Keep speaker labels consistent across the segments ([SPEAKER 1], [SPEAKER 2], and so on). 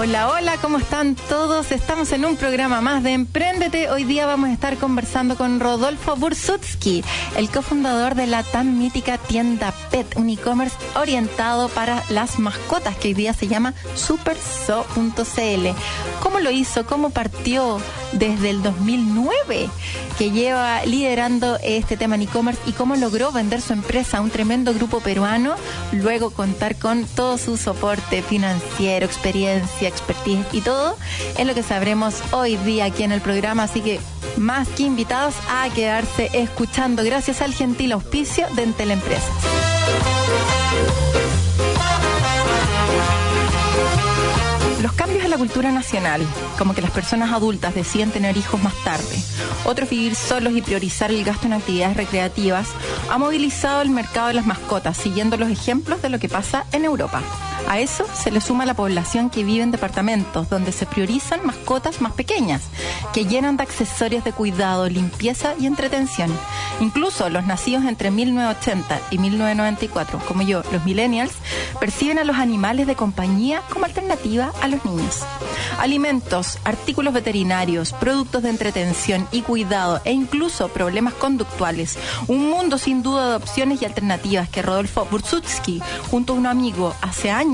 [SPEAKER 1] Hola, hola, ¿cómo están todos? Estamos en un programa más de Emprendete. Hoy día vamos a estar conversando con Rodolfo Bursutsky, el cofundador de la tan mítica tienda Pet, un e-commerce orientado para las mascotas que hoy día se llama superso.cl. ¿Cómo lo hizo? ¿Cómo partió desde el 2009 que lleva liderando este tema en e-commerce y cómo logró vender su empresa a un tremendo grupo peruano, luego contar con todo su soporte financiero, experiencia, expertise y todo, es lo que sabremos hoy día aquí en el programa, así que más que invitados a quedarse escuchando, gracias al gentil auspicio de Entel Empresas. Los cambios en la cultura nacional, como que las personas adultas deciden tener hijos más tarde, otros vivir solos y priorizar el gasto en actividades recreativas, ha movilizado el mercado de las mascotas, siguiendo los ejemplos de lo que pasa en Europa. A eso se le suma la población que vive en departamentos donde se priorizan mascotas más pequeñas, que llenan de accesorios de cuidado, limpieza y entretención. Incluso los nacidos entre 1980 y 1994, como yo, los millennials, perciben a los animales de compañía como alternativa a los niños. Alimentos, artículos veterinarios, productos de entretención y cuidado e incluso problemas conductuales. Un mundo sin duda de opciones y alternativas que Rodolfo Bursutsky, junto a un amigo hace años,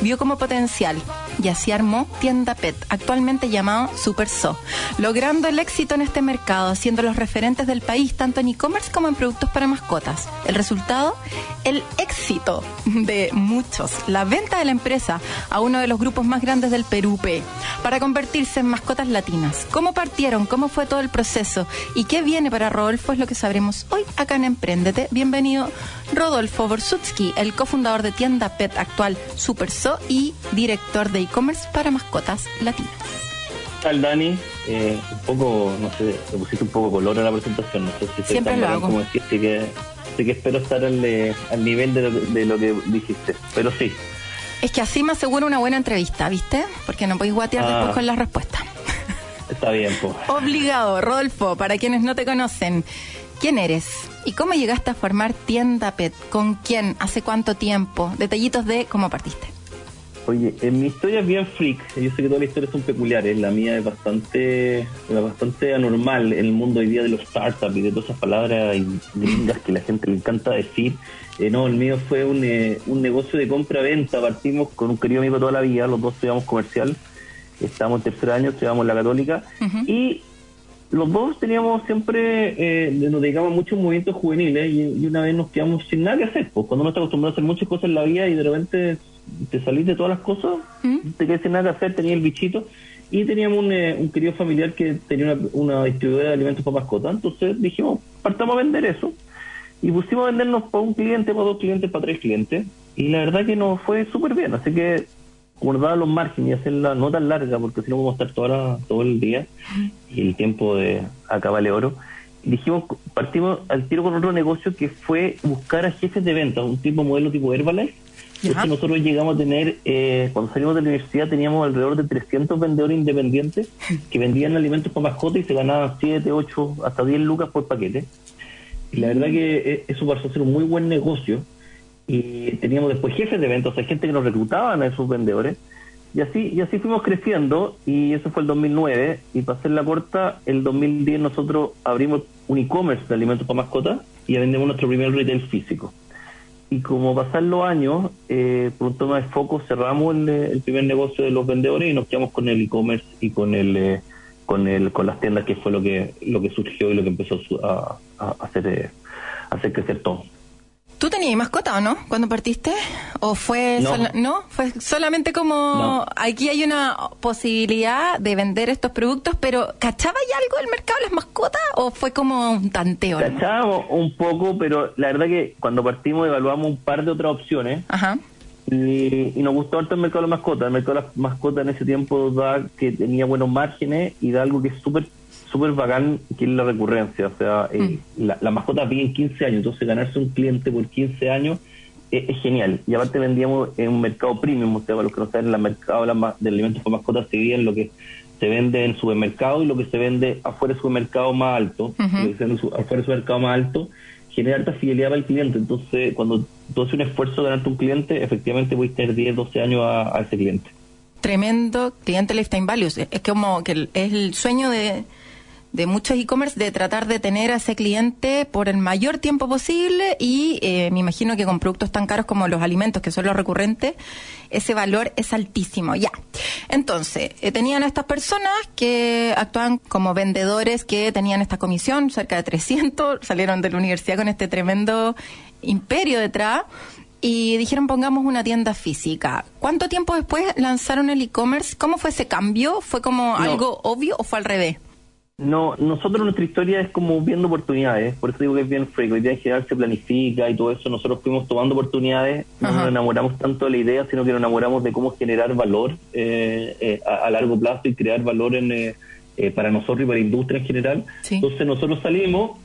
[SPEAKER 1] vio como potencial y así armó Tienda Pet, actualmente llamado Super So, logrando el éxito en este mercado, siendo los referentes del país tanto en e-commerce como en productos para mascotas. El resultado, el éxito de muchos, la venta de la empresa a uno de los grupos más grandes del Perú, P, para convertirse en mascotas latinas. ¿Cómo partieron? ¿Cómo fue todo el proceso? ¿Y qué viene para Rodolfo? Es lo que sabremos hoy acá en Emprendete. Bienvenido, Rodolfo Borsutsky, el cofundador de Tienda Pet actual Superso y director de e-commerce para mascotas latinas.
[SPEAKER 2] ¿Qué tal, Dani? Eh, un poco, no sé, le pusiste un poco color a la presentación. No sé si
[SPEAKER 1] Siempre lo hago.
[SPEAKER 2] Como decir, así que, así que espero estar al, eh, al nivel de lo, de lo que dijiste. Pero sí.
[SPEAKER 1] Es que así me aseguro una buena entrevista, ¿viste? Porque no podéis guatear
[SPEAKER 2] Ah.
[SPEAKER 1] después con las respuestas.
[SPEAKER 2] Está bien, pues.
[SPEAKER 1] Obligado, Rodolfo, para quienes no te conocen. ¿Quién eres? ¿Y cómo llegaste a formar Tienda Pet? ¿Con quién? ¿Hace cuánto tiempo? Detallitos de cómo partiste.
[SPEAKER 2] Oye, en mi historia es bien freak. Yo sé que todas las historias son peculiares. La mía es bastante, bastante anormal en el mundo hoy día de los startups y de todas esas palabras gringas que la gente le encanta decir. Eh, no, el mío fue un, eh, un negocio de compra-venta. Partimos con un querido amigo toda la vida. Los dos estudiamos comercial. Estábamos en tercer año, estudiamos la católica. Y los dos teníamos siempre, eh, nos dedicamos a movimientos juveniles y, y una vez nos quedamos sin nada que hacer. Pues cuando uno está acostumbrado a hacer muchas cosas en la vida y de repente te salís de todas las cosas,
[SPEAKER 1] ¿Mm?
[SPEAKER 2] te quedas sin nada que hacer, tenía el bichito. Y teníamos un, eh, un querido familiar que tenía una, una distribuidora de alimentos para mascotas. Entonces dijimos, partamos a vender eso. Y pusimos a vendernos para un cliente, para dos clientes, para tres clientes. Y la verdad que nos fue súper bien. Así que guardar los márgenes y hacerla no tan larga, porque si no vamos a estar toda todo el día y el tiempo de acabarle oro. Dijimos, partimos al tiro con otro negocio que fue buscar a jefes de ventas, un tipo modelo tipo Herbalife. Entonces nosotros llegamos a tener, eh, cuando salimos de la universidad teníamos alrededor de 300 vendedores independientes que vendían alimentos para mascotas y se ganaban 7, 8, hasta 10 lucas por paquete. Y la verdad que eh, eso pasó a ser un muy buen negocio. Y teníamos después jefes de ventas, o sea, gente que nos reclutaban a esos vendedores. Y así, y así fuimos creciendo, y eso fue el 2009. Y para hacer la corta, el 2010 nosotros abrimos un e-commerce de alimentos para mascotas y vendemos nuestro primer retail físico. Y como pasan los años, eh, por un tema de foco, cerramos el, primer negocio de los vendedores y nos quedamos con el e-commerce y con el eh, con el con las tiendas, que fue lo que lo que surgió y lo que empezó a a, hacer eh, hacer crecer todo.
[SPEAKER 1] ¿Tú tenías mascota o no cuando partiste? ¿O fue,
[SPEAKER 2] No.
[SPEAKER 1] sola- ¿no? fue solamente como
[SPEAKER 2] No.
[SPEAKER 1] aquí hay una posibilidad de vender estos productos, pero ¿cachaba ya algo del mercado de las mascotas o fue como un tanteo?
[SPEAKER 2] Cachábamos un poco, pero la verdad que cuando partimos evaluamos un par de otras opciones
[SPEAKER 1] Ajá.
[SPEAKER 2] Y, nos gustó harto el mercado de las mascotas. El mercado de las mascotas en ese tiempo da que tenía buenos márgenes y da algo que es súper súper bacán, que es la recurrencia. O sea, eh, mm. la, la, mascota vive 15 años, entonces ganarse un cliente por 15 años es, genial. Y aparte vendíamos en un mercado premium, o sea, para los que no saben, el mercado de alimentos para mascotas se divide en lo que se vende en supermercado y lo que se vende afuera del supermercado más alto. Lo que se vende afuera del supermercado más alto genera alta fidelidad para el cliente. Entonces, cuando tú haces un esfuerzo de ganarte un cliente, efectivamente puedes tener 10, 12 años a, ese cliente.
[SPEAKER 1] Tremendo cliente lifetime values. Es como que es el sueño de, de muchos e-commerce de tratar de tener a ese cliente por el mayor tiempo posible y eh, me imagino que con productos tan caros como los alimentos, que son los recurrentes, ese valor es altísimo. Ya. Entonces, eh, tenían a estas personas que actuaban como vendedores que tenían esta comisión, cerca de 300, salieron de la universidad con este tremendo imperio detrás y dijeron pongamos una tienda física. ¿Cuánto tiempo después lanzaron el e-commerce? ¿Cómo fue ese cambio? ¿Fue como algo obvio o fue al revés?
[SPEAKER 2] No, nosotros nuestra historia es como viendo oportunidades, por eso digo que es bien fresco, hoy día en general se planifica y todo eso, nosotros fuimos tomando oportunidades, no nos enamoramos tanto de la idea, sino que nos enamoramos de cómo generar valor eh, eh, a, largo plazo y crear valor en, eh, para nosotros y para la industria en general. Entonces nosotros salimos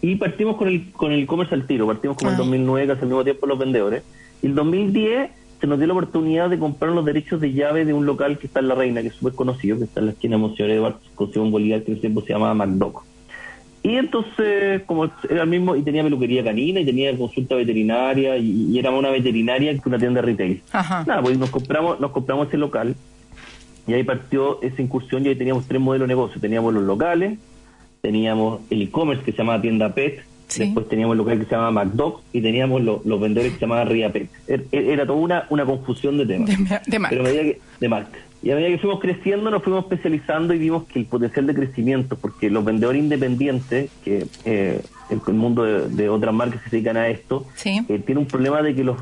[SPEAKER 2] y partimos con el con el e-commerce al tiro, partimos como en el 2009, casi al mismo tiempo los vendedores, y el 2010 se nos dio la oportunidad de comprar los derechos de llave de un local que está en La Reina, que es súper conocido, que está en la esquina de Monseñor Eduardo, con Simón Bolívar, que en ese tiempo se llamaba MacDoc. Y entonces, como era el mismo, y tenía peluquería canina, y tenía consulta veterinaria, y, era una veterinaria que una tienda de retail. Nada, pues nos compramos, nos compramos ese local, y ahí partió esa incursión, y ahí teníamos tres modelos de negocio. Teníamos los locales, teníamos el e-commerce que se llamaba Tienda Pet, Después teníamos el local que se llamaba McDog y teníamos los vendedores que se llamaban Riapet. Er, er, era, toda una, una confusión de temas.
[SPEAKER 1] De, marca.
[SPEAKER 2] Pero que, de marca. Y a medida que fuimos creciendo, nos fuimos especializando y vimos que el potencial de crecimiento, porque los vendedores independientes, que eh, el, mundo de, otras marcas se dedican a esto, eh, tiene un problema de que los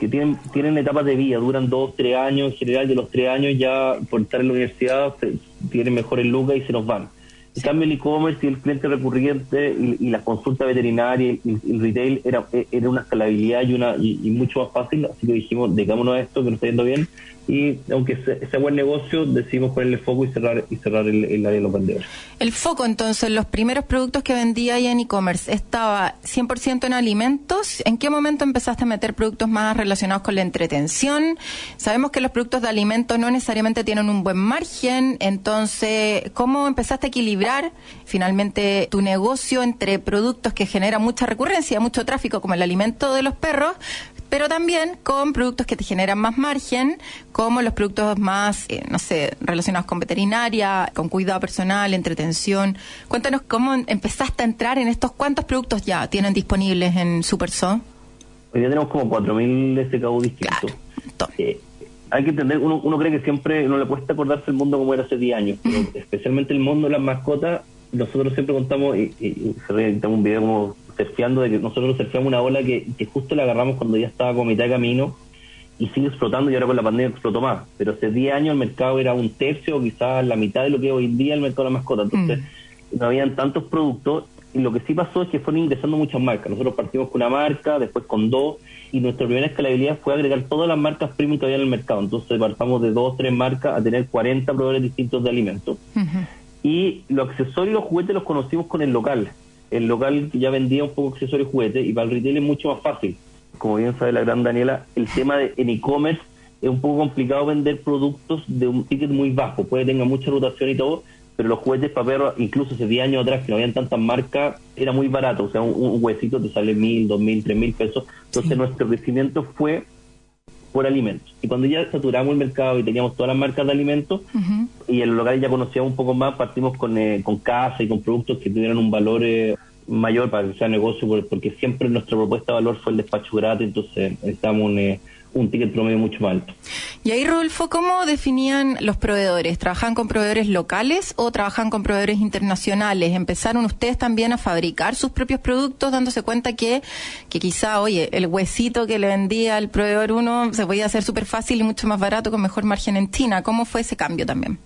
[SPEAKER 2] que tienen tienen etapas de vida, duran dos, tres años, en general de los tres años ya por estar en la universidad tienen mejores lucas y se nos van. En cambio, el e-commerce y el cliente recurrente y, la consulta veterinaria y, el retail era, era una escalabilidad y, una, y, mucho más fácil, así que dijimos, dejámonos a esto que nos está yendo bien y aunque sea buen negocio, decidimos ponerle foco y cerrar y cerrar el, área de los vendedores.
[SPEAKER 1] El foco, entonces, los primeros productos que vendía ahí en e-commerce, ¿estaba 100% en alimentos? ¿En qué momento empezaste a meter productos más relacionados con la entretención? Sabemos que los productos de alimentos no necesariamente tienen un buen margen, entonces, ¿cómo empezaste a equilibrar finalmente tu negocio entre productos que generan mucha recurrencia, mucho tráfico, como el alimento de los perros, pero también con productos que te generan más margen, como los productos más, eh, no sé, relacionados con veterinaria, con cuidado personal, entretención. Cuéntanos cómo empezaste a entrar en estos, cuántos productos ya tienen disponibles en SuperSo.
[SPEAKER 2] Hoy día tenemos como 4.000 SKU distintos. Eh, hay que entender, uno, uno cree que siempre no le cuesta acordarse el mundo como era hace 10 años, pero especialmente el mundo de las mascotas, nosotros siempre contamos, y, y, y un video como surfeando, de que nosotros surfeamos una ola que, justo la agarramos cuando ya estaba como mitad de camino y sigue explotando y ahora con la pandemia explotó más. Pero hace 10 años el mercado era un tercio o quizás la mitad de lo que hoy en día el mercado de la mascota. Entonces mm. no habían tantos productos y lo que sí pasó es que fueron ingresando muchas marcas. Nosotros partimos con una marca, después con dos y nuestra primera escalabilidad fue agregar todas las marcas premium que había en el mercado. Entonces partamos de dos, tres marcas a tener 40 proveedores distintos de alimentos. Y los accesorios y los juguetes los conocimos con el local el local ya vendía un poco accesorios y juguetes y para el retail es mucho más fácil. Como bien sabe la gran Daniela, el tema de en e-commerce es un poco complicado vender productos de un ticket muy bajo, puede tener mucha rotación y todo, pero los juguetes para perros, incluso hace 10 años atrás que no habían tantas marcas, era muy barato, o sea, un, huesito te sale mil, dos mil, tres mil pesos. Entonces nuestro crecimiento fue por alimentos. Y cuando ya saturamos el mercado y teníamos todas las marcas de alimentos, y en los locales ya conocíamos un poco más, partimos con, eh, con casa y con productos que tuvieran un valor eh, mayor para que sea negocio, porque siempre nuestra propuesta de valor fue el despacho gratis, entonces necesitamos un, eh, un ticket promedio mucho más alto.
[SPEAKER 1] Y ahí, Rodolfo, ¿cómo definían los proveedores? ¿Trabajan con proveedores locales o trabajan con proveedores internacionales? ¿Empezaron ustedes también a fabricar sus propios productos dándose cuenta que, que quizá, oye, el huesito que le vendía al proveedor uno se podía hacer súper fácil y mucho más barato con mejor margen en China? ¿Cómo fue ese cambio también?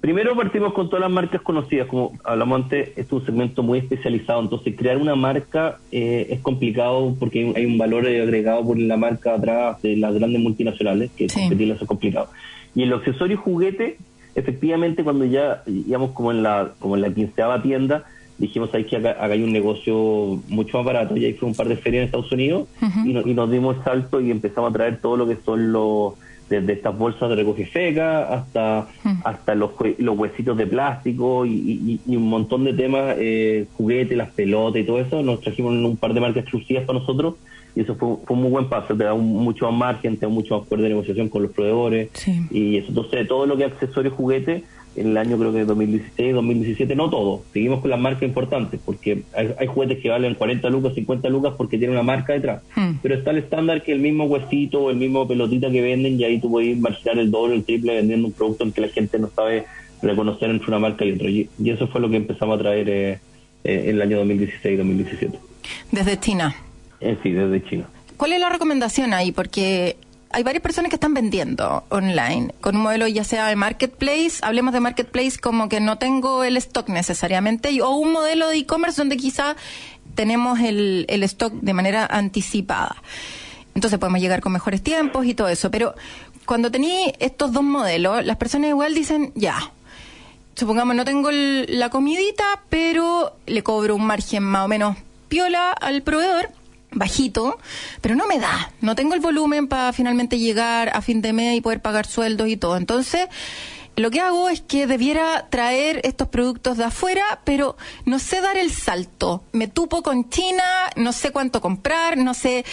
[SPEAKER 2] Primero partimos con todas las marcas conocidas, como hablamos antes, es un segmento muy especializado, entonces crear una marca eh, es complicado porque hay un valor agregado por la marca atrás de las grandes multinacionales, que sí. competirlas es complicado. Y en los accesorios juguete, efectivamente cuando ya íbamos como en la como en la quinceava tienda, dijimos hay que acá, hay un negocio mucho más barato y ahí fue un par de ferias en Estados Unidos y, y nos dimos el salto y empezamos a traer todo lo que son los desde estas bolsas de recoge feca hasta hasta los, los huesitos de plástico y, un montón de temas, eh, juguetes, las pelotas y todo eso, nos trajimos un par de marcas exclusivas para nosotros y eso fue, fue un muy buen paso, te da mucho más margen, te da mucho más poder de negociación con los proveedores y eso, entonces todo lo que es accesorio juguete en el año creo que 2016, 2017, no todo, seguimos con las marcas importantes, porque hay, juguetes que valen 40 lucas, 50 lucas porque tienen una marca detrás, hmm. pero está el estándar que el mismo huesito o el mismo pelotita que venden y ahí tú puedes marcar el doble, el triple vendiendo un producto en que la gente no sabe reconocer entre una marca y otra. Y, eso fue lo que empezamos a traer eh, eh, en el año 2016-2017.
[SPEAKER 1] ¿Desde China?
[SPEAKER 2] Eh, sí, desde China.
[SPEAKER 1] ¿Cuál es la recomendación ahí? Porque hay varias personas que están vendiendo online con un modelo ya sea de marketplace, hablemos de marketplace como que no tengo el stock necesariamente, o un modelo de e-commerce donde quizá tenemos el, el stock de manera anticipada. Entonces podemos llegar con mejores tiempos y todo eso. Pero cuando tenéis estos dos modelos, las personas igual dicen, ya, supongamos no tengo la comidita, pero le cobro un margen más o menos piola al proveedor bajito, pero no me da, no tengo el volumen para finalmente llegar a fin de mes y poder pagar sueldos y todo. Entonces, lo que hago es que debiera traer estos productos de afuera, pero no sé dar el salto. Me tupo con China, no sé cuánto comprar, no sé,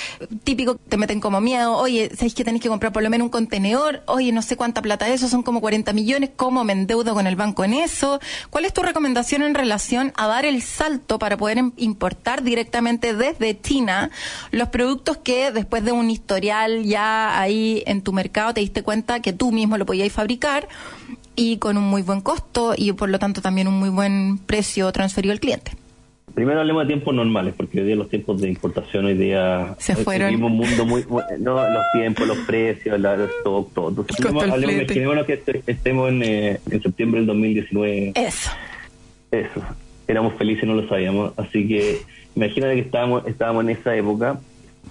[SPEAKER 1] típico, te meten como miedo, oye, ¿sabéis que tenéis que comprar por lo menos un contenedor? Oye, no sé cuánta plata es eso, son como 40 millones, ¿cómo me endeudo con el banco en eso? ¿Cuál es tu recomendación en relación a dar el salto para poder importar directamente desde China los productos que después de un historial ya ahí en tu mercado te diste cuenta que tú mismo lo podías fabricar? Y con un muy buen costo y por lo tanto también un muy buen precio transferido al cliente.
[SPEAKER 2] Primero hablemos de tiempos normales, porque hoy día los tiempos de importación hoy día
[SPEAKER 1] se fueron.
[SPEAKER 2] Vivimos un mundo muy, no, los tiempos, los precios, la, stock, todo. Entonces, hablemos, que estemos en, eh, en septiembre del 2019.
[SPEAKER 1] Eso.
[SPEAKER 2] Eso. Éramos felices, no lo sabíamos. Así que imagínate que estábamos, estábamos en esa época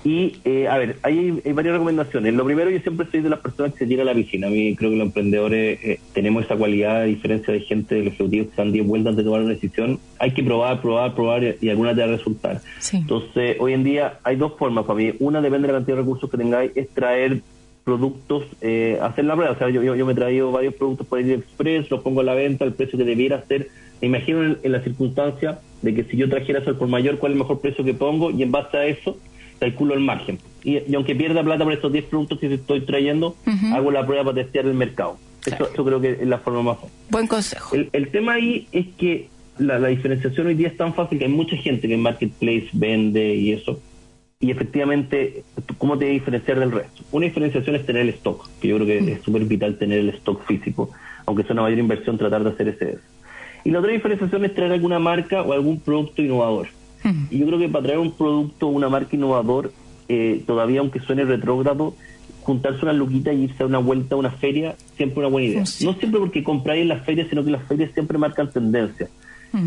[SPEAKER 2] y, eh, a ver, hay, hay, varias recomendaciones. Lo primero, yo siempre soy de las personas que se tira a la piscina. A mí creo que los emprendedores eh, tenemos esa cualidad, a diferencia de gente, de los ejecutivos que están 10 vueltas antes de tomar una decisión. Hay que probar, probar, probar y, alguna te va a resultar. Entonces, hoy en día hay dos formas para mí. Una depende de la cantidad de recursos que tengáis, es traer productos, eh, hacer la prueba. O sea, yo, yo, me he traído varios productos por Express, los pongo a la venta, el precio que debiera ser. Me imagino en, en la circunstancia de que si yo trajera eso por mayor, ¿cuál es el mejor precio que pongo? Y en base a eso calculo el margen. Y, aunque pierda plata por estos 10 productos que estoy trayendo, hago la prueba para testear el mercado. Eso, creo que es la forma más fácil.
[SPEAKER 1] Buen consejo.
[SPEAKER 2] El, tema ahí es que la, diferenciación hoy día es tan fácil que hay mucha gente que en Marketplace vende y eso. Y efectivamente, ¿cómo te diferenciar del resto? Una diferenciación es tener el stock, que yo creo que es súper vital tener el stock físico, aunque sea una mayor inversión tratar de hacer ese. Y la otra diferenciación es traer alguna marca o algún producto innovador. Y yo creo que para traer un producto, una marca innovador, eh, todavía aunque suene retrógrado, juntarse una luquita y irse a una vuelta a una feria, siempre una buena idea. No siempre porque compráis en las ferias, sino que las ferias siempre marcan tendencia.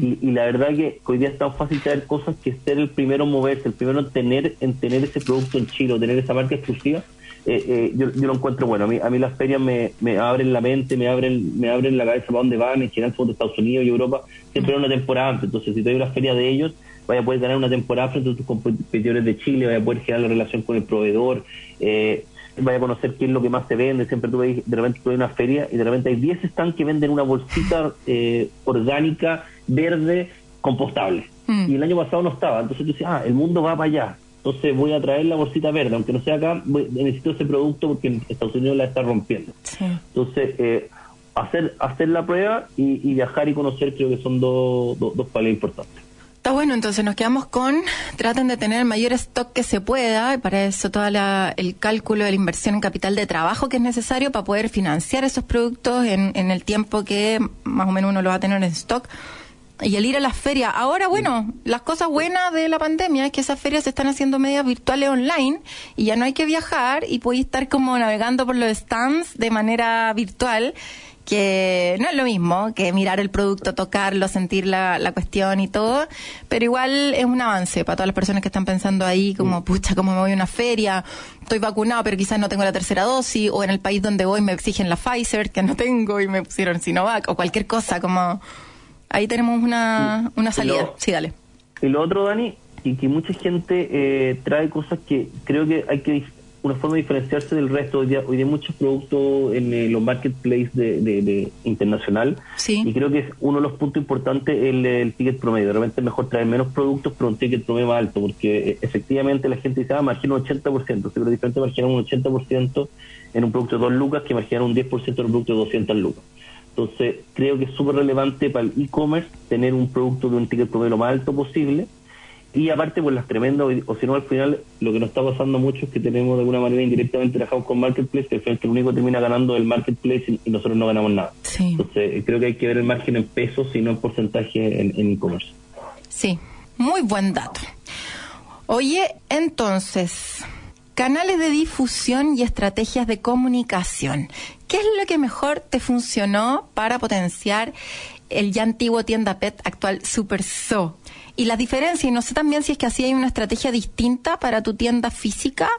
[SPEAKER 2] Y, la verdad que hoy día es tan fácil traer cosas que ser el primero en moverse, el primero en tener, en tener ese producto en Chile, tener esa marca exclusiva, eh, eh, yo, yo, lo encuentro bueno. A mí, a mí las ferias me, me abren la mente, me abren me abren la cabeza para dónde van, en general de Estados Unidos y Europa, siempre hay una temporada antes. Entonces, si te hay una feria de ellos, vaya a poder ganar una temporada frente a tus competidores de Chile, vaya a poder generar la relación con el proveedor, eh, vaya a conocer qué es lo que más se vende. Siempre tú de repente tú una feria y de repente hay 10 stands que venden una bolsita eh, orgánica, verde, compostable. Mm. Y el año pasado no estaba. Entonces tú dices, ah, el mundo va para allá. Entonces voy a traer la bolsita verde, aunque no sea acá, necesito ese producto porque en Estados Unidos la está rompiendo. Entonces, eh, hacer hacer la prueba y, viajar y conocer creo que son dos dos importantes.
[SPEAKER 1] Está bueno, entonces nos quedamos con, traten de tener el mayor stock que se pueda, y para eso todo el cálculo de la inversión en capital de trabajo que es necesario para poder financiar esos productos en, en el tiempo que más o menos uno lo va a tener en stock. Y el ir a las ferias. Ahora, bueno, las cosas buenas de la pandemia es que esas ferias se están haciendo medias virtuales online y ya no hay que viajar y podéis estar como navegando por los stands de manera virtual que no es lo mismo que mirar el producto, tocarlo, sentir la, la cuestión y todo, pero igual es un avance para todas las personas que están pensando ahí como, pucha, ¿cómo me voy a una feria? Estoy vacunado, pero quizás no tengo la tercera dosis, o en el país donde voy me exigen la Pfizer, que no tengo, y me pusieron Sinovac, o cualquier cosa, como... Ahí tenemos una, una salida. sí, dale.
[SPEAKER 2] Y lo otro, Dani, y que mucha gente eh, trae cosas que creo que hay que una forma de diferenciarse del resto. Hoy día, hoy muchos productos en eh, los marketplaces de, internacional y creo que es uno de los puntos importantes el, ticket promedio. Realmente es mejor traer menos productos pero un ticket promedio más alto porque eh, efectivamente la gente dice, ah, margina un 80%, pero diferente marginar un 80% en un producto de 2 lucas que marginar un 10% en un producto de 200 lucas. Entonces, creo que es súper relevante para el e-commerce tener un producto de un ticket promedio lo más alto posible y aparte, pues las tremendas, o si no, al final lo que nos está pasando mucho es que tenemos de alguna manera indirectamente trabajado con Marketplace, que al final el único termina ganando el Marketplace y, nosotros no ganamos nada. Entonces, creo que hay que ver el margen en pesos y no en porcentaje en e-commerce.
[SPEAKER 1] sí, muy buen dato. Oye, entonces, canales de difusión y estrategias de comunicación. ¿Qué es lo que mejor te funcionó para potenciar el ya antiguo tienda PET actual Super So? y las diferencias, y no sé también si es que así hay una estrategia distinta para tu tienda física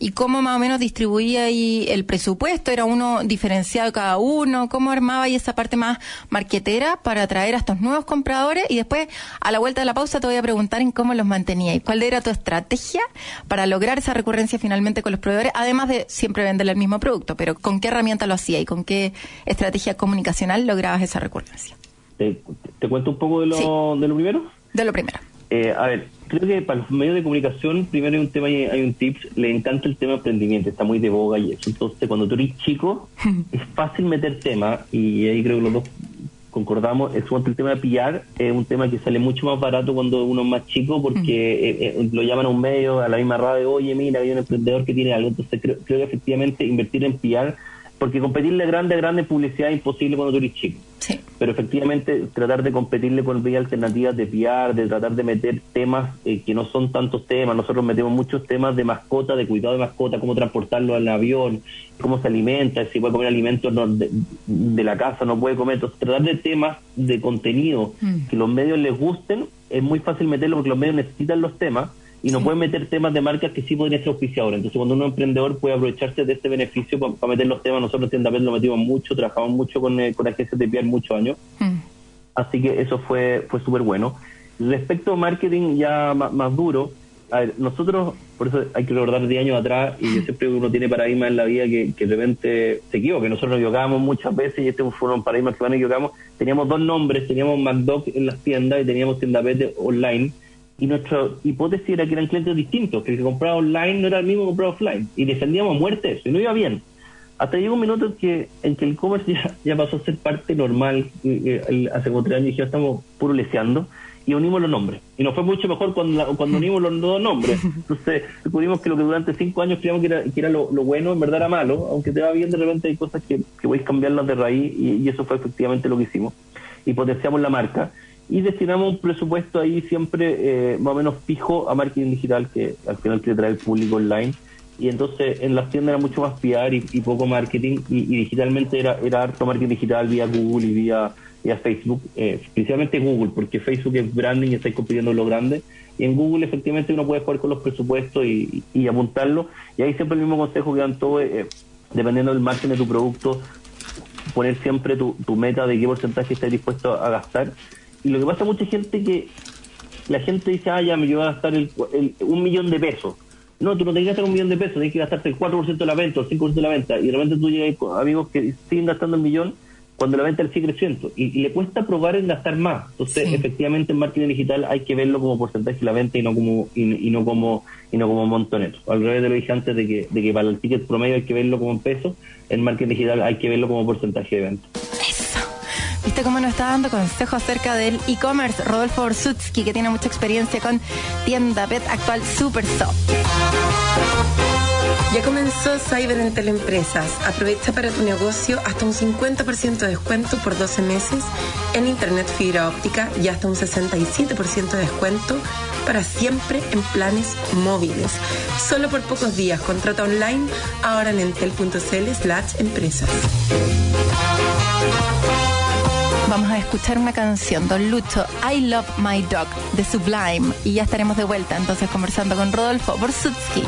[SPEAKER 1] y cómo más o menos distribuía ahí el presupuesto, era uno diferenciado cada uno, cómo armaba ahí esa parte más marquetera para atraer a estos nuevos compradores y después a la vuelta de la pausa te voy a preguntar en cómo los mantenía y cuál era tu estrategia para lograr esa recurrencia finalmente con los proveedores, además de siempre venderle el mismo producto, pero con qué herramienta lo hacía y con qué estrategia comunicacional lograbas esa recurrencia.
[SPEAKER 2] ¿Te, cuento un poco de lo, de lo primero?
[SPEAKER 1] De lo primero.
[SPEAKER 2] Eh, a ver, creo que para los medios de comunicación, primero hay un tema, hay un tips, le encanta el tema de emprendimiento, está muy de boga y eso. Entonces, cuando tú eres chico, es fácil meter tema, y ahí creo que los dos concordamos, es el tema de pillar, es un tema que sale mucho más barato cuando uno es más chico, porque eh, eh, lo llaman a un medio, a la misma radio, oye, mira, hay un emprendedor que tiene algo. Entonces, creo, creo que efectivamente invertir en pillar porque competirle grande a grande publicidad es imposible cuando tú eres chico. Sí. Pero efectivamente tratar de competirle con vías alternativas de PR, de tratar de meter temas eh, que no son tantos temas. Nosotros metemos muchos temas de mascota, de cuidado de mascota, cómo transportarlo al avión, cómo se alimenta, si puede comer alimentos de, la casa, no puede comer. Entonces tratar de temas de contenido mm. que los medios les gusten es muy fácil meterlo porque los medios necesitan los temas y no pueden meter temas de marcas que sí podrían ser auspiciadores. Entonces, cuando un emprendedor puede aprovecharse de este beneficio para, meter los temas, nosotros en lo metimos mucho, trabajamos mucho con, eh, con agencias de PR muchos años. Mm. Así que eso fue, fue súper bueno. Respecto a marketing ya más, duro, a ver, nosotros, por eso hay que recordar de años atrás, y yo siempre uno tiene paradigmas en la vida que, que de repente se equivoca, nosotros nos equivocábamos muchas veces y este fue un paradigma que van equivocamos. Teníamos dos nombres, teníamos MacDoc en las tiendas y teníamos Tienda online y nuestra hipótesis era que eran clientes distintos, que el que compraba online no era el mismo que compraba offline, y defendíamos muerte eso, y no iba bien. Hasta llegó un minuto en que, en que el e-commerce ya, pasó a ser parte normal, hace como tres años ya estamos puro leseando, y unimos los nombres. Y nos fue mucho mejor cuando, cuando unimos los dos nombres. Entonces descubrimos que lo que durante cinco años creíamos que era, que era lo, bueno, en verdad era malo, aunque te va bien, de repente hay cosas que, que a cambiarlas de raíz, y, y eso fue efectivamente lo que hicimos. Y potenciamos la marca y destinamos un presupuesto ahí siempre eh, más o menos fijo a marketing digital, que al final quiere traer el público online. Y entonces en las tiendas era mucho más PR y, poco marketing, y, digitalmente era, era harto marketing digital vía Google y vía, vía Facebook, eh, principalmente Google, porque Facebook es branding y está compitiendo lo grande. Y en Google efectivamente uno puede jugar con los presupuestos y, y apuntarlo. Y ahí siempre el mismo consejo que dan todos, eh, dependiendo del margen de tu producto, poner siempre tu, tu meta de qué porcentaje estás dispuesto a gastar y lo que pasa mucha gente que la gente dice, ah, ya me llevo a gastar el, un millón de pesos. No, tú no tienes que gastar un millón de pesos, tienes que gastarte el 4% de la venta o el 5% de la venta. Y de repente tú llegas con amigos que siguen gastando un millón cuando la venta sigue creciendo. Y, le cuesta probar en gastar más. Entonces, efectivamente, en marketing digital hay que verlo como porcentaje de la venta y no como y, no como y no como montoneto. Al revés de lo dije antes de que, de que para el ticket promedio hay que verlo como en peso, en marketing digital hay que verlo como porcentaje de venta.
[SPEAKER 1] ¿Viste cómo nos está dando consejos acerca del e-commerce? Rodolfo Orsutsky, que tiene mucha experiencia con tienda pet actual Super Soft. Ya comenzó Cyber en Teleempresas. Aprovecha para tu negocio hasta un 50% de descuento por 12 meses en Internet fibra óptica y hasta un 67% de descuento para siempre en planes móviles. Solo por pocos días. Contrata online ahora en entel.cl slash empresas. Vamos a escuchar una canción, Don Lucho, I Love My Dog, de Sublime. Y ya estaremos de vuelta entonces conversando con Rodolfo Borsutsky,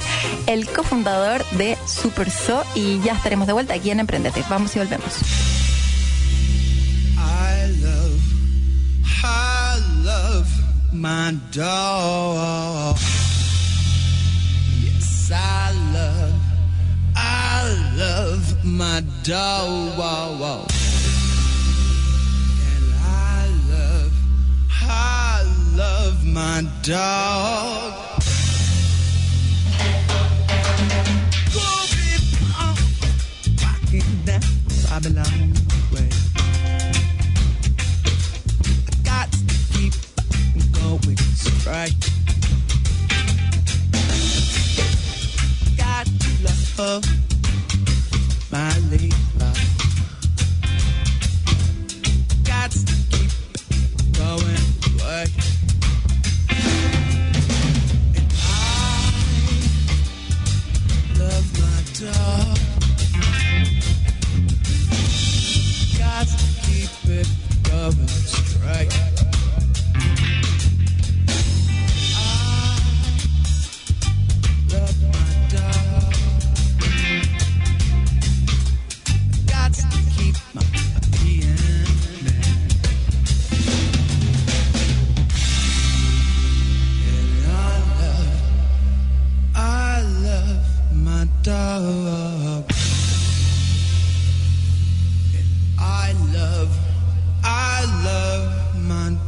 [SPEAKER 1] el cofundador de Super So. Y ya estaremos de vuelta aquí en Emprendete. Vamos y volvemos.
[SPEAKER 3] I love, I love my dog. Yes, I love, I love my dog. I love my dog. Babylon way. got to keep going straight. Got to love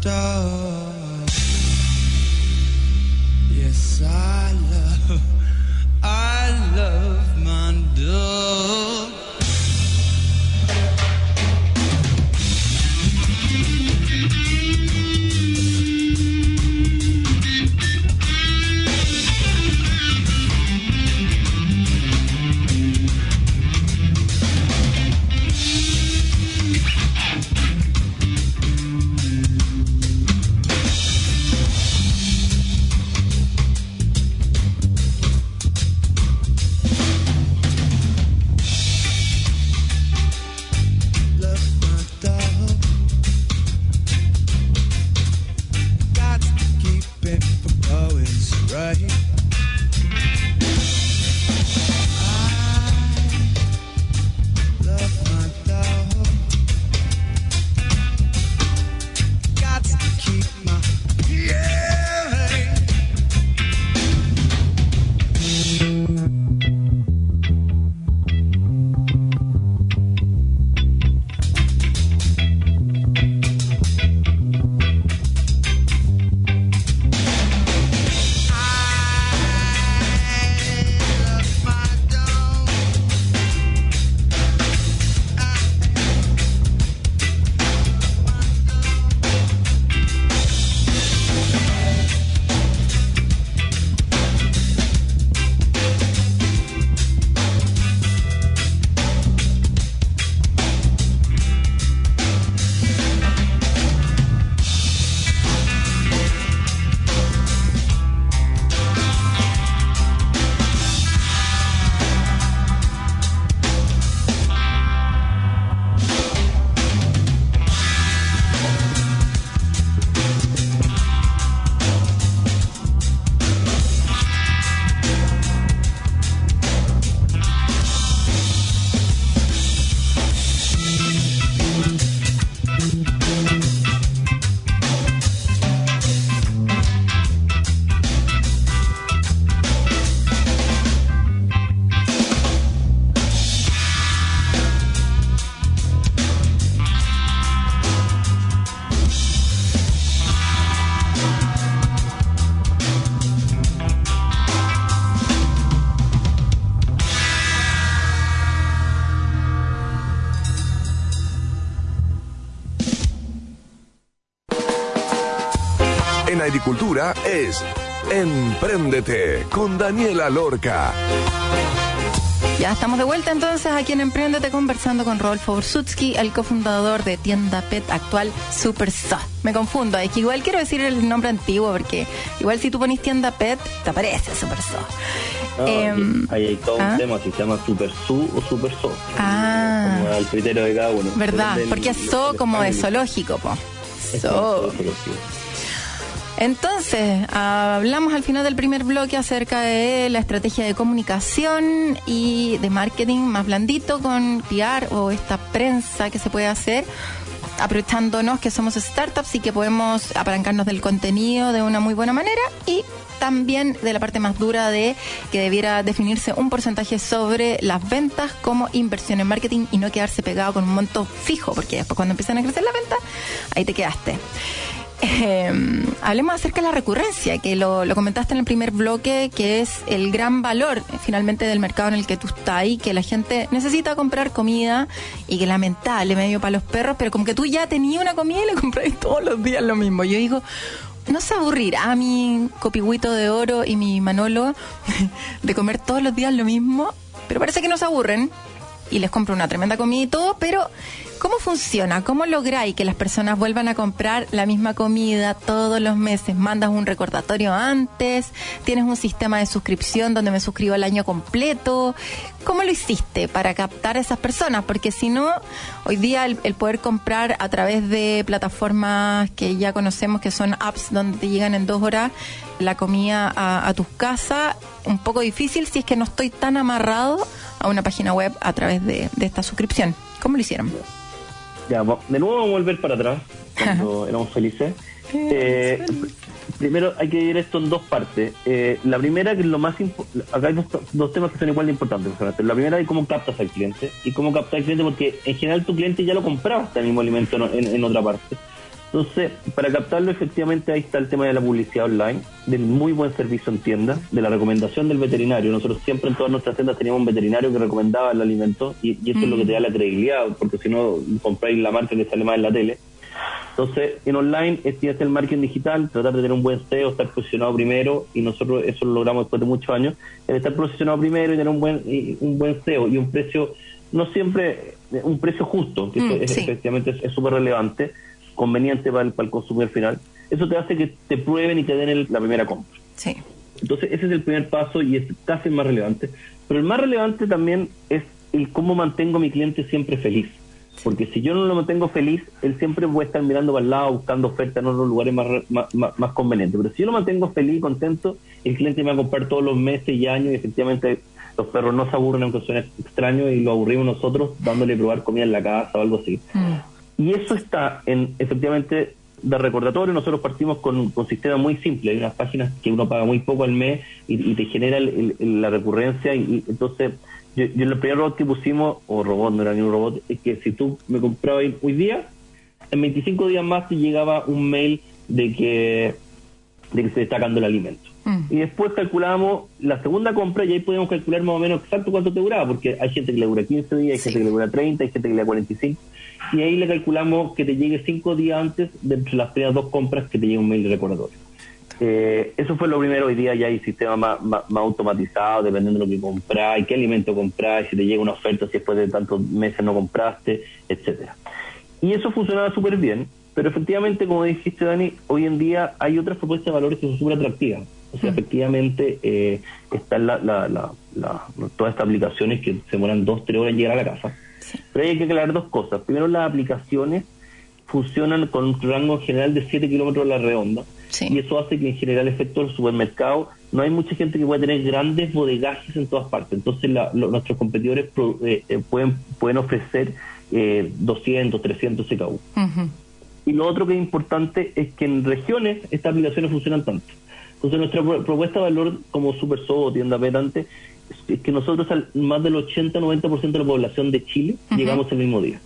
[SPEAKER 3] love
[SPEAKER 4] agricultura es Empréndete con Daniela Lorca.
[SPEAKER 1] Ya estamos de vuelta entonces aquí en Emprendete conversando con Rodolfo Borsutsky, el cofundador de tienda pet actual Super So. Me confundo, es que igual quiero decir el nombre antiguo porque igual si tú pones tienda pet te aparece Super So.
[SPEAKER 2] No,
[SPEAKER 1] Em,
[SPEAKER 2] ahí hay todo
[SPEAKER 1] ¿ah?
[SPEAKER 2] un tema, si se llama Super Su o Super So.
[SPEAKER 1] Ah,
[SPEAKER 2] como al criterio de cada uno.
[SPEAKER 1] ¿Verdad? Porque es
[SPEAKER 2] del
[SPEAKER 1] como de zoológico, po.
[SPEAKER 2] Zoológico.
[SPEAKER 1] Entonces, hablamos al final del primer bloque acerca de la estrategia de comunicación y de marketing más blandito con PR o esta prensa que se puede hacer, aprovechándonos que somos startups y que podemos apalancarnos del contenido de una muy buena manera y también de la parte más dura de que debiera definirse un porcentaje sobre las ventas como inversión en marketing y no quedarse pegado con un monto fijo, porque después cuando empiezan a crecer las ventas, ahí te quedaste. Eh, hablemos acerca de la recurrencia, que lo, comentaste en el primer bloque, que es el gran valor eh, finalmente del mercado en el que tú estás y que la gente necesita comprar comida y que lamentable medio para los perros, pero como que tú ya tenías una comida y le compráis todos los días lo mismo. Yo digo, ¿no se aburrirá mi copigüito de oro y mi Manolo de comer todos los días lo mismo? Pero parece que no se aburren y les compro una tremenda comida y todo, pero ¿cómo funciona? ¿Cómo lográis que las personas vuelvan a comprar la misma comida todos los meses? ¿Mandas un recordatorio antes? ¿Tienes un sistema de suscripción donde me suscribo el año completo? ¿Cómo lo hiciste para captar a esas personas? Porque si no, hoy día el, poder comprar a través de plataformas que ya conocemos, que son apps donde te llegan en dos horas la comida a, a tus casas, un poco difícil si es que no estoy tan amarrado a una página web a través de, de esta suscripción. ¿Cómo lo hicieron?
[SPEAKER 2] Ya, de nuevo vamos a volver para atrás, cuando éramos felices. Eh, pr- primero hay que dividir esto en dos partes. Eh, la primera, que es lo más acá hay dos, dos temas que son igual de importantes. La primera es cómo captas al cliente. Y cómo captar al cliente, porque en general tu cliente ya lo compraba este mismo alimento en, en- en otra parte. Entonces, para captarlo, efectivamente, ahí está el tema de la publicidad online, del muy buen servicio en tienda, de la recomendación del veterinario. Nosotros siempre en todas nuestras tiendas teníamos un veterinario que recomendaba el alimento y, y eso es lo que te da la credibilidad, porque si no, compráis la marca que sale más en la tele. Entonces, en online es tienes el marketing digital, tratar de tener un buen SEO, estar posicionado primero, y nosotros eso lo logramos después de muchos años, el estar posicionado primero y tener un buen y un buen SEO y un precio, no siempre eh, un precio justo, que
[SPEAKER 1] Mm,
[SPEAKER 2] eso es-
[SPEAKER 1] sí.
[SPEAKER 2] efectivamente es- es súper relevante, conveniente para el, para el consumidor final. Eso te hace que te prueben y te den el- la primera compra.
[SPEAKER 1] Sí.
[SPEAKER 2] Entonces, ese es el primer paso y es casi el más relevante. Pero el más relevante también es el cómo mantengo a mi cliente siempre feliz. Porque si yo no lo mantengo feliz, él siempre puede estar mirando para el lado, buscando ofertas en otros lugares más, más, más- convenientes. Pero si yo lo mantengo feliz y contento, el cliente me va a comprar todos los meses y años y efectivamente los perros no se aburren aunque suene extraño y lo aburrimos nosotros dándole probar comida en la casa o algo así.
[SPEAKER 1] Mm.
[SPEAKER 2] Y eso está en, efectivamente, de recordatorio. Nosotros partimos con, con sistemas muy simples. Hay unas páginas que uno paga muy poco al mes y, y te genera el- el- el- la recurrencia. Y, y entonces, yo, yo el primer robot que pusimos, o robot, no era ni un robot, es que si tú me comprabas hoy día, en 25 días más te llegaba un mail de que, de que se está sacando el alimento.
[SPEAKER 1] Mm.
[SPEAKER 2] Y después calculamos la segunda compra y ahí podemos calcular más o menos exacto cuánto te duraba, porque hay gente que le dura 15 días, hay
[SPEAKER 1] Sí.
[SPEAKER 2] gente que le dura 30, hay gente que le dura 45. Y ahí le calculamos que te llegue 5 días antes de entre las primeras dos compras que te llegue un mail de recordatorio. Eh, eso fue lo primero. Hoy día ya hay sistemas más, más, más automatizados, dependiendo de lo que compras, qué alimento compras, si te llega una oferta, si después de tantos meses no compraste, etcétera. Y eso funcionaba súper bien, pero efectivamente, como dijiste, Dani, hoy en día hay otras propuestas de valores que son súper atractivas. O sea, efectivamente, eh, están la, la, la, la- todas estas aplicaciones que se demoran dos, tres horas en llegar a la casa. Pero hay que aclarar dos cosas. Primero, las aplicaciones funcionan con un rango general de 7 kilómetros a la redonda.
[SPEAKER 1] Sí.
[SPEAKER 2] Y eso hace que en general, efecto del supermercado, no hay mucha gente que pueda tener grandes bodegajes en todas partes. Entonces, la- lo- nuestros competidores pro- eh, eh, pueden, pueden ofrecer eh, 200, 300 CKU. Y lo otro que es importante es que en regiones estas aplicaciones funcionan tanto. Entonces nuestra pro- propuesta de valor como Super o tienda petante que nosotros al más del 80-90% de la población de Chile llegamos el mismo día.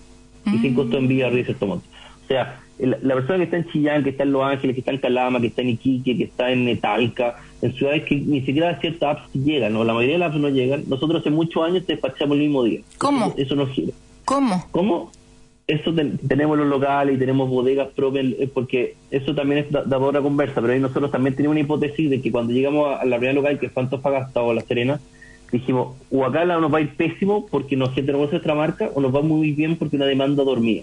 [SPEAKER 2] Y sin costo de envío arriba de cierto monto. O sea, el- la persona que está en Chillán, que está en Los Ángeles, que está en Calama, que está en Iquique, que está en Talca, en ciudades que ni siquiera ciertas apps llegan, o la mayoría de las apps no llegan, nosotros hace muchos años despachamos el mismo día.
[SPEAKER 1] ¿Cómo?
[SPEAKER 2] Eso, eso nos gira.
[SPEAKER 1] ¿Cómo?
[SPEAKER 2] ¿Cómo? Eso ten- tenemos los locales y tenemos bodegas propias, eh, porque eso también es da, da otra conversa, pero ahí nosotros también tenemos una hipótesis de que cuando llegamos a, a la primera local, que fue Antofagasta o La Serena, dijimos, o acá la- nos va a ir pésimo porque nos gente no conoce nuestra marca, o nos va muy bien porque una demanda dormida.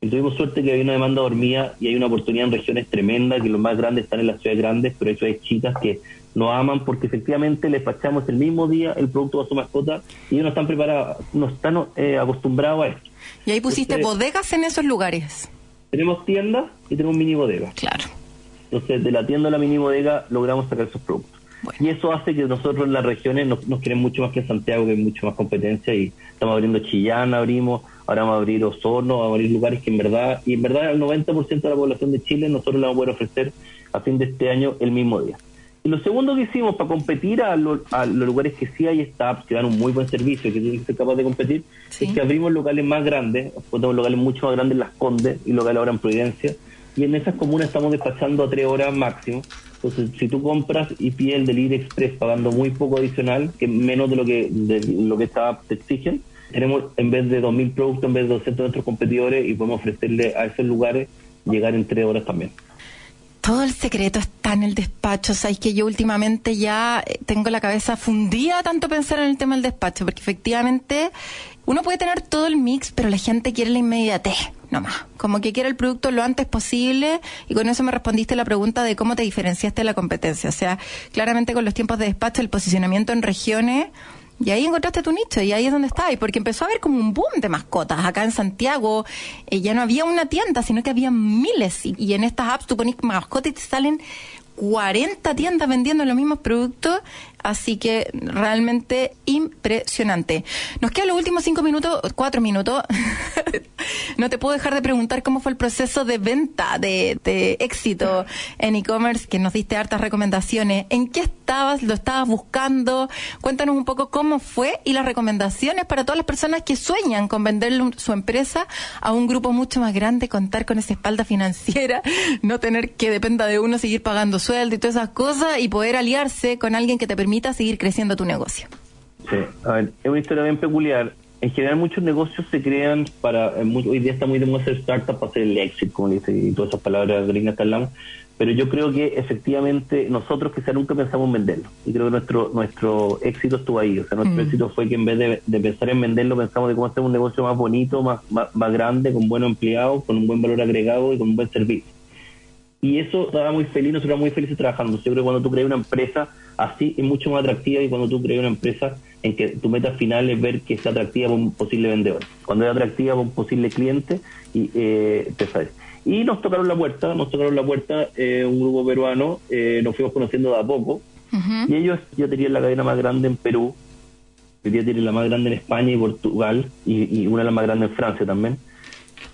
[SPEAKER 2] Y tuvimos suerte que había una demanda dormida y hay una oportunidad en regiones tremendas, que los más grandes están en las ciudades grandes, pero hay ciudades chicas que nos aman porque efectivamente les despachamos el mismo día el producto a su mascota y ellos no están preparados, no están eh, acostumbrados a esto.
[SPEAKER 1] Y ahí pusiste
[SPEAKER 2] Entonces-
[SPEAKER 1] bodegas en esos lugares.
[SPEAKER 2] Tenemos tiendas y tenemos mini bodegas.
[SPEAKER 1] Claro.
[SPEAKER 2] Entonces, de la tienda a la mini bodega logramos sacar esos productos.
[SPEAKER 1] Bueno.
[SPEAKER 2] Y eso hace que nosotros en las regiones nos, nos queremos mucho más que en Santiago, que hay mucho más competencia. Y estamos abriendo Chillán, abrimos, ahora vamos a abrir Osorno, vamos a abrir lugares que en verdad, y en verdad el 90% de la población de Chile nosotros le vamos a poder ofrecer a fin de este año el mismo día. Y lo segundo que hicimos para competir a, lo- a los lugares que sí hay staff, que dan un muy buen servicio, que tienen que ser capaz de competir,
[SPEAKER 1] Sí.
[SPEAKER 2] es que abrimos locales más grandes, tenemos locales mucho más grandes en Las Condes y locales ahora en Providencia, y en esas comunas estamos despachando a tres horas máximo. Entonces, si tú compras y pides el delivery express pagando muy poco adicional, que menos de lo que de lo que está, te exigen, tenemos en vez de 2.000 productos, en vez de 200 de nuestros competidores y podemos ofrecerle a esos lugares llegar en tres horas también.
[SPEAKER 1] Todo el secreto está en el despacho. Sabes que yo últimamente ya eh, tengo la cabeza fundida tanto pensar en el tema del despacho, porque efectivamente uno puede tener todo el mix, pero la gente quiere la inmediatez, nomás. Como que quiere el producto lo antes posible, y con eso me respondiste la pregunta de cómo te diferenciaste de la competencia. O sea, claramente con los tiempos de despacho, el posicionamiento en regiones. Y ahí encontraste tu nicho y ahí es donde estabas, porque empezó a haber como un boom de mascotas. Acá en Santiago eh, ya no había una tienda, sino que había miles. Y, y en estas apps tú pones mascotas y te salen 40 tiendas vendiendo los mismos productos. Así que realmente impresionante. Nos quedan los últimos cinco minutos, cuatro minutos. no te puedo dejar de preguntar cómo fue el proceso de venta, de, éxito en e-commerce, que nos diste hartas recomendaciones. ¿En qué estabas? ¿Lo estabas buscando? Cuéntanos un poco cómo fue y las recomendaciones para todas las personas que sueñan con venderle un- su empresa a un grupo mucho más grande, contar con esa espalda financiera, no tener que dependa de uno seguir pagando sueldo y todas esas cosas y poder aliarse con alguien que te permita seguir creciendo tu negocio.
[SPEAKER 2] Sí, a ver, es una historia bien peculiar. En general muchos negocios se crean para, eh, hoy día está muy de moda hacer startup para hacer el éxito, como dice, y todas esas palabras gringas que hablamos, pero yo creo que efectivamente nosotros quizá nunca pensamos en venderlo, y creo que nuestro nuestro éxito estuvo ahí, o sea, nuestro
[SPEAKER 1] Mm.
[SPEAKER 2] éxito fue que en vez de, de pensar en venderlo, pensamos de cómo hacer un negocio más bonito, más, más, más grande, con buenos empleados, con un buen valor agregado y con un buen servicio. Y eso estaba muy feliz, nosotros éramos muy felices trabajando. Yo creo que cuando tú creas una empresa así es mucho más atractiva y cuando tú creas una empresa en que tu meta final es ver que sea atractiva para un posible vendedor. Cuando es atractiva para un posible cliente, y eh, te sabes. Y nos tocaron la puerta, nos tocaron la puerta eh, un grupo peruano, eh, nos fuimos conociendo de a poco, y ellos ya tenían la cadena más grande en Perú, hoy día tienen la más grande en España y Portugal, y, y una de las más grandes en Francia también.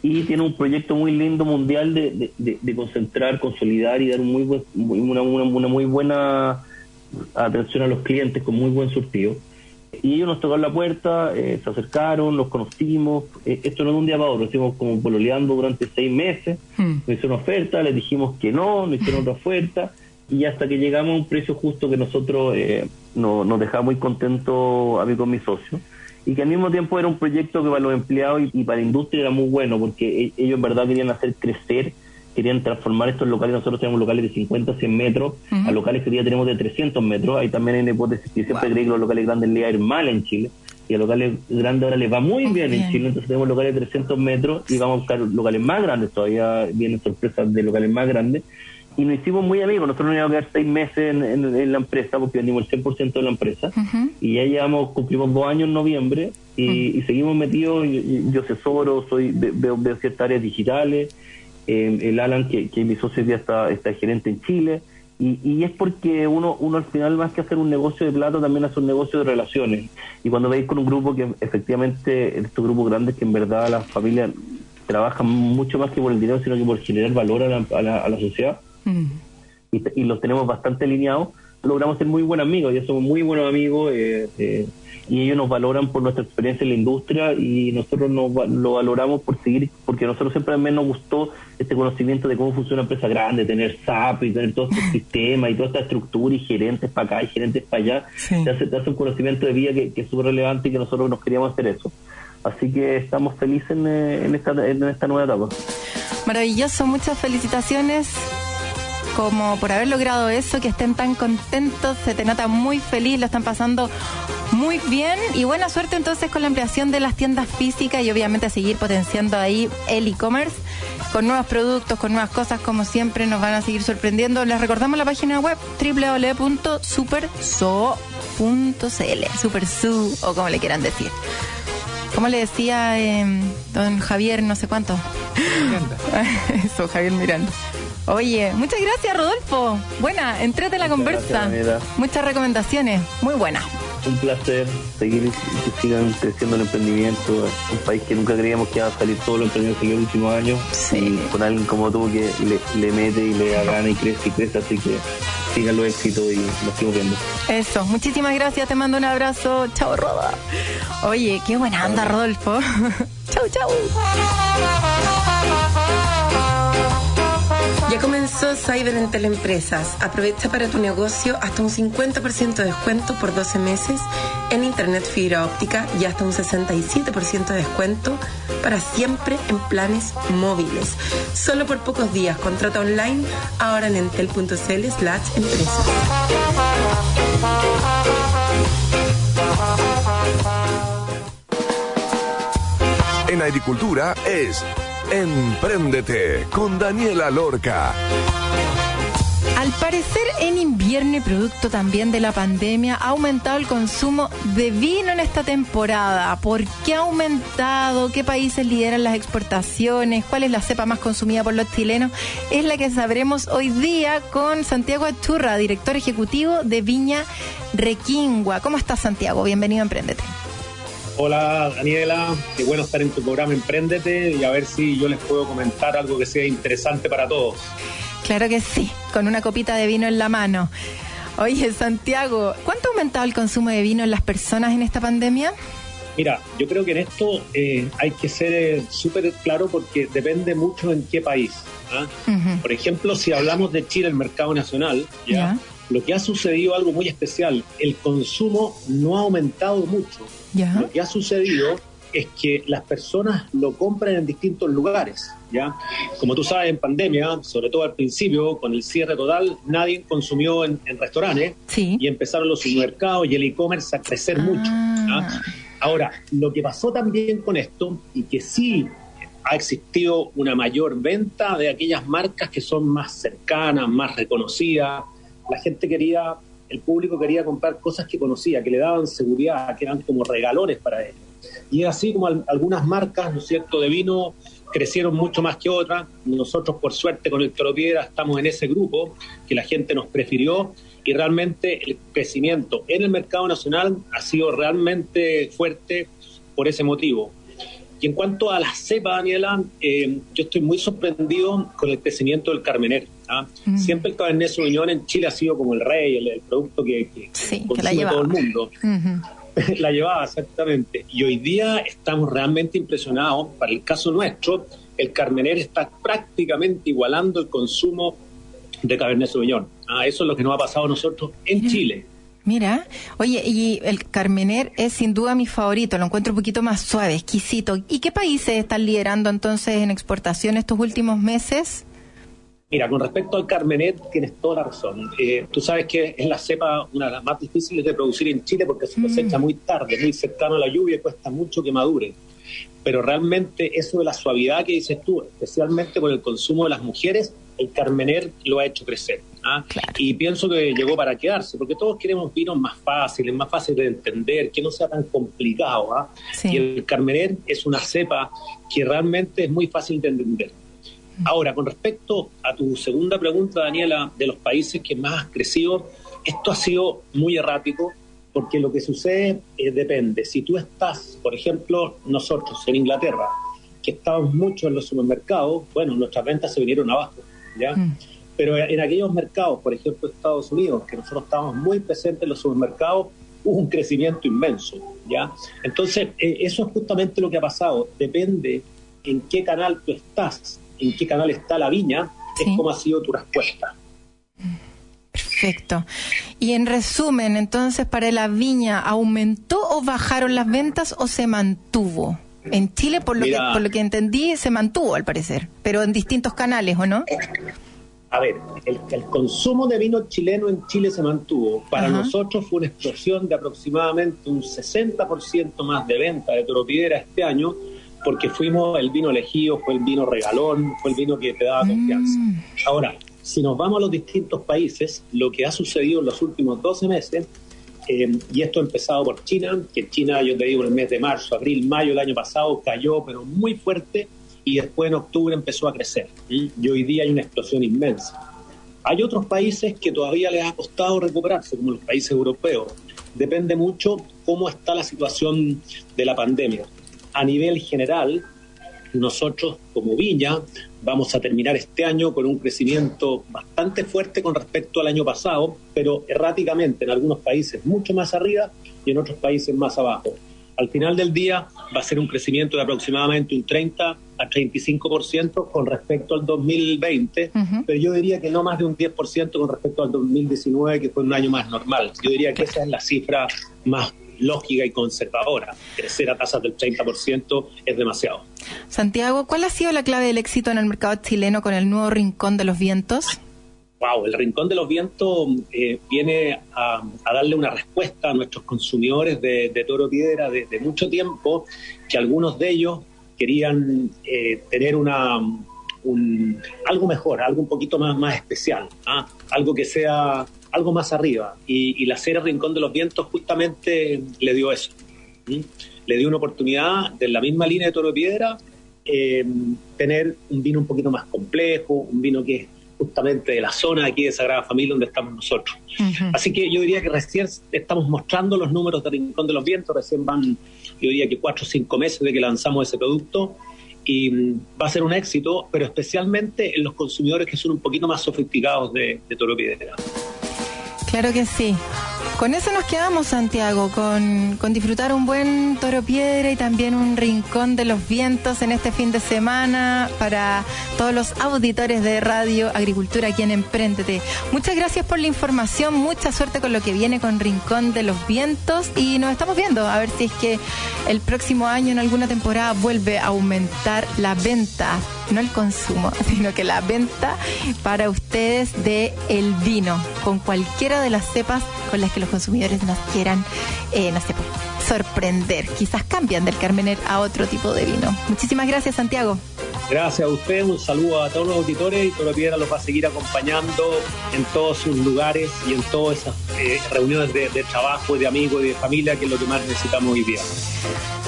[SPEAKER 2] Y tiene un proyecto muy lindo mundial de, de- de- de concentrar, consolidar y dar un muy buen- una, una- una muy buena atención a los clientes con muy buen surtido. Y ellos nos tocaron la puerta, eh, se acercaron, los conocimos. Eh, esto no es de un día para otro, estuvimos como pololeando durante seis meses.
[SPEAKER 1] Hmm.
[SPEAKER 2] Nos hicieron una oferta, les dijimos que no, nos hicieron otra oferta. Y hasta que llegamos a un precio justo que nosotros eh, no- nos dejaba muy contentos a mí con mi socio. Y que al mismo tiempo era un proyecto que para los empleados y, y para la industria era muy bueno, porque e- ellos en verdad querían hacer crecer, querían transformar estos locales. Nosotros tenemos locales de 50 a 100 metros, a locales que hoy día tenemos de 300 metros. Ahí también hay una hipótesis que siempre
[SPEAKER 1] Wow.
[SPEAKER 2] creí que los locales grandes les iba a ir mal en Chile. Y a locales grandes ahora les va muy bien. en Chile. Entonces tenemos locales de 300 metros y vamos a buscar locales más grandes. Todavía vienen sorpresas de locales más grandes. Y nos hicimos muy amigos. Nosotros nos íbamos a quedar seis meses en, en- en la empresa porque vendimos el 100% de la empresa. Y ya llevamos, cumplimos dos años en noviembre y, y seguimos metidos. Yo, yo- asesoro, soy, ve- veo, veo ciertas áreas digitales. Eh, el Alan, que, que mi socio ya está, está gerente en Chile. Y, y es porque uno, uno al final, más que hacer un negocio de plata, también hace un negocio de relaciones. Y cuando veis con un grupo que efectivamente, estos grupos grandes que en verdad las familias trabajan mucho más que por el dinero, sino que por generar valor a la, a la, a la sociedad,
[SPEAKER 1] Mm.
[SPEAKER 2] y, y los tenemos bastante alineados, logramos ser muy buenos amigos, ya somos muy buenos amigos eh, eh, y ellos nos valoran por nuestra experiencia en la industria y nosotros nos, lo valoramos por seguir, porque a nosotros siempre también nos gustó este conocimiento de cómo funciona una empresa grande, tener SAP y tener todo este sistema y toda esta estructura y gerentes para acá y gerentes para allá,
[SPEAKER 1] Sí.
[SPEAKER 2] te, hace, te hace un conocimiento de vida que, que es súper relevante y que nosotros nos queríamos hacer eso. Así que estamos felices en, eh, en esta, en esta nueva etapa.
[SPEAKER 1] Maravilloso, muchas felicitaciones como por haber logrado eso, que estén tan contentos, se te nota muy feliz, lo están pasando muy bien y buena suerte entonces con la ampliación de las tiendas físicas y obviamente seguir potenciando ahí el e-commerce. con nuevos productos, con nuevas cosas, como siempre nos van a seguir sorprendiendo. Les recordamos la página web www.superso.cl, supersu o como le quieran decir. ¿Cómo le decía eh, don Javier, no sé cuánto? Eso, Javier Miranda. Oye, muchas gracias, Rodolfo. Buena, entrete la conversa.
[SPEAKER 2] gracias.
[SPEAKER 1] Muchas recomendaciones, muy buenas.
[SPEAKER 2] Un placer seguir que sigan creciendo el emprendimiento. Un país que nunca creíamos que iba a salir todo lo emprendimiento en los últimos años.
[SPEAKER 1] Sí.
[SPEAKER 2] Y con alguien como tú que le, le mete y le da gana y crece y crece. Así que sigan los éxitos y nos seguimos viendo.
[SPEAKER 1] Eso, muchísimas gracias, te mando un abrazo. Chao, Roda. Oye, qué buena anda, Rodolfo. chau, chau.
[SPEAKER 5] Ya comenzó Cyber en Teleempresas. Aprovecha para tu negocio hasta un 50% de descuento por 12 meses en Internet fibra óptica y hasta un 67% de descuento para siempre en planes móviles. Solo por pocos días. Contrata online ahora en entel.cl slash empresas.
[SPEAKER 4] En agricultura es Empréndete con Daniela Lorca.
[SPEAKER 1] Al parecer, en invierno y producto también de la pandemia, ha aumentado el consumo de vino en esta temporada. ¿Por qué ha aumentado? ¿Qué países lideran las exportaciones? ¿Cuál es la cepa más consumida por los chilenos? Es la que sabremos hoy día con Santiago Achurra, director ejecutivo de Viña Requingua. ¿Cómo estás, Santiago? Bienvenido a Emprendete.
[SPEAKER 6] Hola Daniela, qué bueno estar en tu programa Emprendete y a ver si yo les puedo comentar algo que sea interesante para todos.
[SPEAKER 1] Claro que sí, con una copita de vino en la mano. Oye, Santiago, ¿cuánto ha aumentado el consumo de vino en las personas en esta pandemia?
[SPEAKER 6] Mira, yo creo que en esto eh, hay que ser eh, súper claro porque depende mucho en qué país. ¿ah? Por ejemplo, si hablamos de Chile, el mercado nacional, ¿ya?
[SPEAKER 1] Ya.
[SPEAKER 6] Lo que ha sucedido algo muy especial, el consumo no ha aumentado mucho.
[SPEAKER 1] Ya.
[SPEAKER 6] Lo que ha sucedido es que las personas lo compran en distintos lugares, ¿ya? Como tú sabes, en pandemia, sobre todo al principio, con el cierre total, nadie consumió en, en restaurantes
[SPEAKER 1] Sí.
[SPEAKER 6] y empezaron los supermercados y el e-commerce a crecer mucho.
[SPEAKER 1] Ah.
[SPEAKER 6] ¿ya? Ahora, lo que pasó también con esto, y que sí ha existido una mayor venta de aquellas marcas que son más cercanas, más reconocidas, la gente quería, el público quería comprar cosas que conocía, que le daban seguridad, que eran como regalones para él. Y así como al- algunas marcas, ¿no es cierto?, de vino crecieron mucho más que otras. Nosotros, por suerte, con el Toropiedra estamos en ese grupo que la gente nos prefirió y realmente el crecimiento en el mercado nacional ha sido realmente fuerte por ese motivo. Y en cuanto a la cepa, Daniela, eh, yo estoy muy sorprendido con el crecimiento del Carmener. ¿Ah?
[SPEAKER 1] Mm.
[SPEAKER 6] Siempre el Cabernet Sauvignon en Chile ha sido como el rey, el, el producto que, que
[SPEAKER 1] Sí, que
[SPEAKER 6] consume
[SPEAKER 1] la
[SPEAKER 6] todo el mundo. La llevaba exactamente. Y hoy día estamos realmente impresionados. Para el caso nuestro, el Carmener está prácticamente igualando el consumo de Cabernet Sauvignon. Ah, eso es lo que nos ha pasado a nosotros en
[SPEAKER 1] Mira.
[SPEAKER 6] Chile.
[SPEAKER 1] Mira, oye, y el Carmener es sin duda mi favorito, lo encuentro un poquito más suave, exquisito. ¿Y qué países están liderando entonces en exportación estos últimos meses?
[SPEAKER 6] Mira, con respecto al Carmenet, tienes toda la razón. Eh, tú sabes que es la cepa una de las más difíciles de producir en Chile porque se cosecha muy tarde, muy cercano a la lluvia y cuesta mucho que madure. Pero realmente eso de la suavidad que dices tú, especialmente por el consumo de las mujeres, el Carmener lo ha hecho crecer. ¿ah?
[SPEAKER 1] Claro.
[SPEAKER 6] Y pienso que llegó para quedarse, porque todos queremos vinos más fáciles, más fáciles de entender, que no sea tan complicado. ¿ah?
[SPEAKER 1] Sí.
[SPEAKER 6] Y el Carmener es una cepa que realmente es muy fácil de entender. Ahora, con respecto a tu segunda pregunta, Daniela, de los países que más ha crecido, esto ha sido muy errático porque lo que sucede eh, depende. Si tú estás, por ejemplo, nosotros en Inglaterra, que estamos mucho en los supermercados, bueno, nuestras ventas se vinieron abajo, ¿ya?
[SPEAKER 1] Mm.
[SPEAKER 6] Pero en aquellos mercados, por ejemplo, Estados Unidos, que nosotros estábamos muy presentes en los supermercados, hubo un crecimiento inmenso, ¿ya? Entonces, eh, eso es justamente lo que ha pasado. Depende en qué canal tú estás, en qué canal está la viña,
[SPEAKER 1] Sí.
[SPEAKER 6] es como ha sido tu respuesta.
[SPEAKER 1] Perfecto. Y en resumen, entonces, para la viña, ¿aumentó o bajaron las ventas o se mantuvo? En Chile, por lo, que, por lo que entendí, se mantuvo al parecer, pero en distintos canales, ¿o no?
[SPEAKER 6] A ver, el, el consumo de vino chileno en Chile se mantuvo. Para
[SPEAKER 1] Ajá.
[SPEAKER 6] nosotros fue una explosión de aproximadamente un 60% más de venta de toropidera este año, porque fuimos el vino elegido, fue el vino regalón, fue el vino que te daba confianza.
[SPEAKER 1] Mm.
[SPEAKER 6] Ahora, si nos vamos a los distintos países, lo que ha sucedido en los últimos 12 meses, eh, y esto ha empezado por China, que China, yo te digo, en el mes de marzo, abril, mayo del año pasado cayó, pero muy fuerte, y después en octubre empezó a crecer. ¿sí? Y hoy día hay una explosión inmensa. Hay otros países que todavía les ha costado recuperarse, como los países europeos. Depende mucho cómo está la situación de la pandemia. A nivel general, nosotros como Viña vamos a terminar este año con un crecimiento bastante fuerte con respecto al año pasado, pero erráticamente en algunos países mucho más arriba y en otros países más abajo. Al final del día va a ser un crecimiento de aproximadamente un 30 a 35% con respecto al 2020,
[SPEAKER 1] Ujú.
[SPEAKER 6] pero yo diría que no más de un 10% con respecto al 2019, que fue un año más normal. Yo diría que esa es la cifra más lógica y conservadora. Crecer a tasas del 30% es demasiado.
[SPEAKER 1] Santiago, ¿cuál ha sido la clave del éxito en el mercado chileno con el nuevo Rincón de los Vientos?
[SPEAKER 6] Wow, el Rincón de los Vientos eh, viene a, a darle una respuesta a nuestros consumidores de, de toro piedra de, de mucho tiempo, que algunos de ellos querían eh, tener una, un- algo mejor, algo un poquito más, más especial, ¿ah? algo que sea algo más arriba. Y, y la serie Rincón de los Vientos justamente le dio eso. Le dio una oportunidad de la misma línea de toro piedra eh, tener un vino un poquito más complejo, un vino que es justamente de la zona de aquí de Sagrada Familia donde estamos nosotros. Así que yo diría que recién estamos mostrando los números de Rincón de los Vientos, recién van, yo diría que cuatro o cinco meses de que lanzamos ese producto y mm, va a ser un éxito, pero especialmente en los consumidores que son un poquito más sofisticados de, de Toro Piedra.
[SPEAKER 1] Claro que sí. Con eso nos quedamos, Santiago, con, con disfrutar un buen toro piedra y también un rincón de los vientos en este fin de semana para todos los auditores de Radio Agricultura aquí en Emprendete. Muchas gracias por la información, mucha suerte con lo que viene con Rincón de los Vientos y nos estamos viendo a ver si es que el próximo año en alguna temporada vuelve a aumentar la venta, no el consumo, sino que la venta para ustedes de el vino con cualquiera de las cepas con las que los consumidores nos quieran, eh, no sé, pues, sorprender. Quizás cambian del Carmener a otro tipo de vino. Muchísimas gracias, Santiago.
[SPEAKER 6] Gracias a usted, un saludo a todos los auditores y Toro Piedra los va a seguir acompañando en todos sus lugares y en todas esas eh, reuniones de, de trabajo, de amigos y de familia, que es lo que más necesitamos hoy día.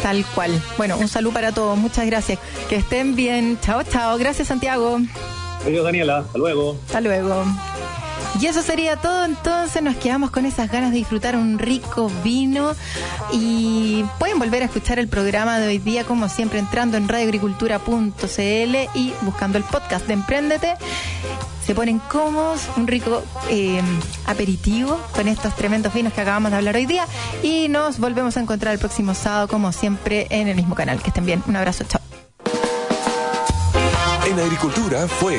[SPEAKER 1] Tal cual. Bueno, un saludo para todos. Muchas gracias. Que estén bien. Chao, chao. Gracias, Santiago.
[SPEAKER 6] Adiós, Daniela. Hasta luego.
[SPEAKER 1] Hasta luego. Y eso sería todo, entonces nos quedamos con esas ganas de disfrutar un rico vino y pueden volver a escuchar el programa de hoy día como siempre entrando en radioagricultura.cl y buscando el podcast de Emprendete. Se ponen cómodos, un rico eh, aperitivo con estos tremendos vinos que acabamos de hablar hoy día y nos volvemos a encontrar el próximo sábado como siempre en el mismo canal. Que estén bien. Un abrazo, chao.
[SPEAKER 4] En Agricultura fue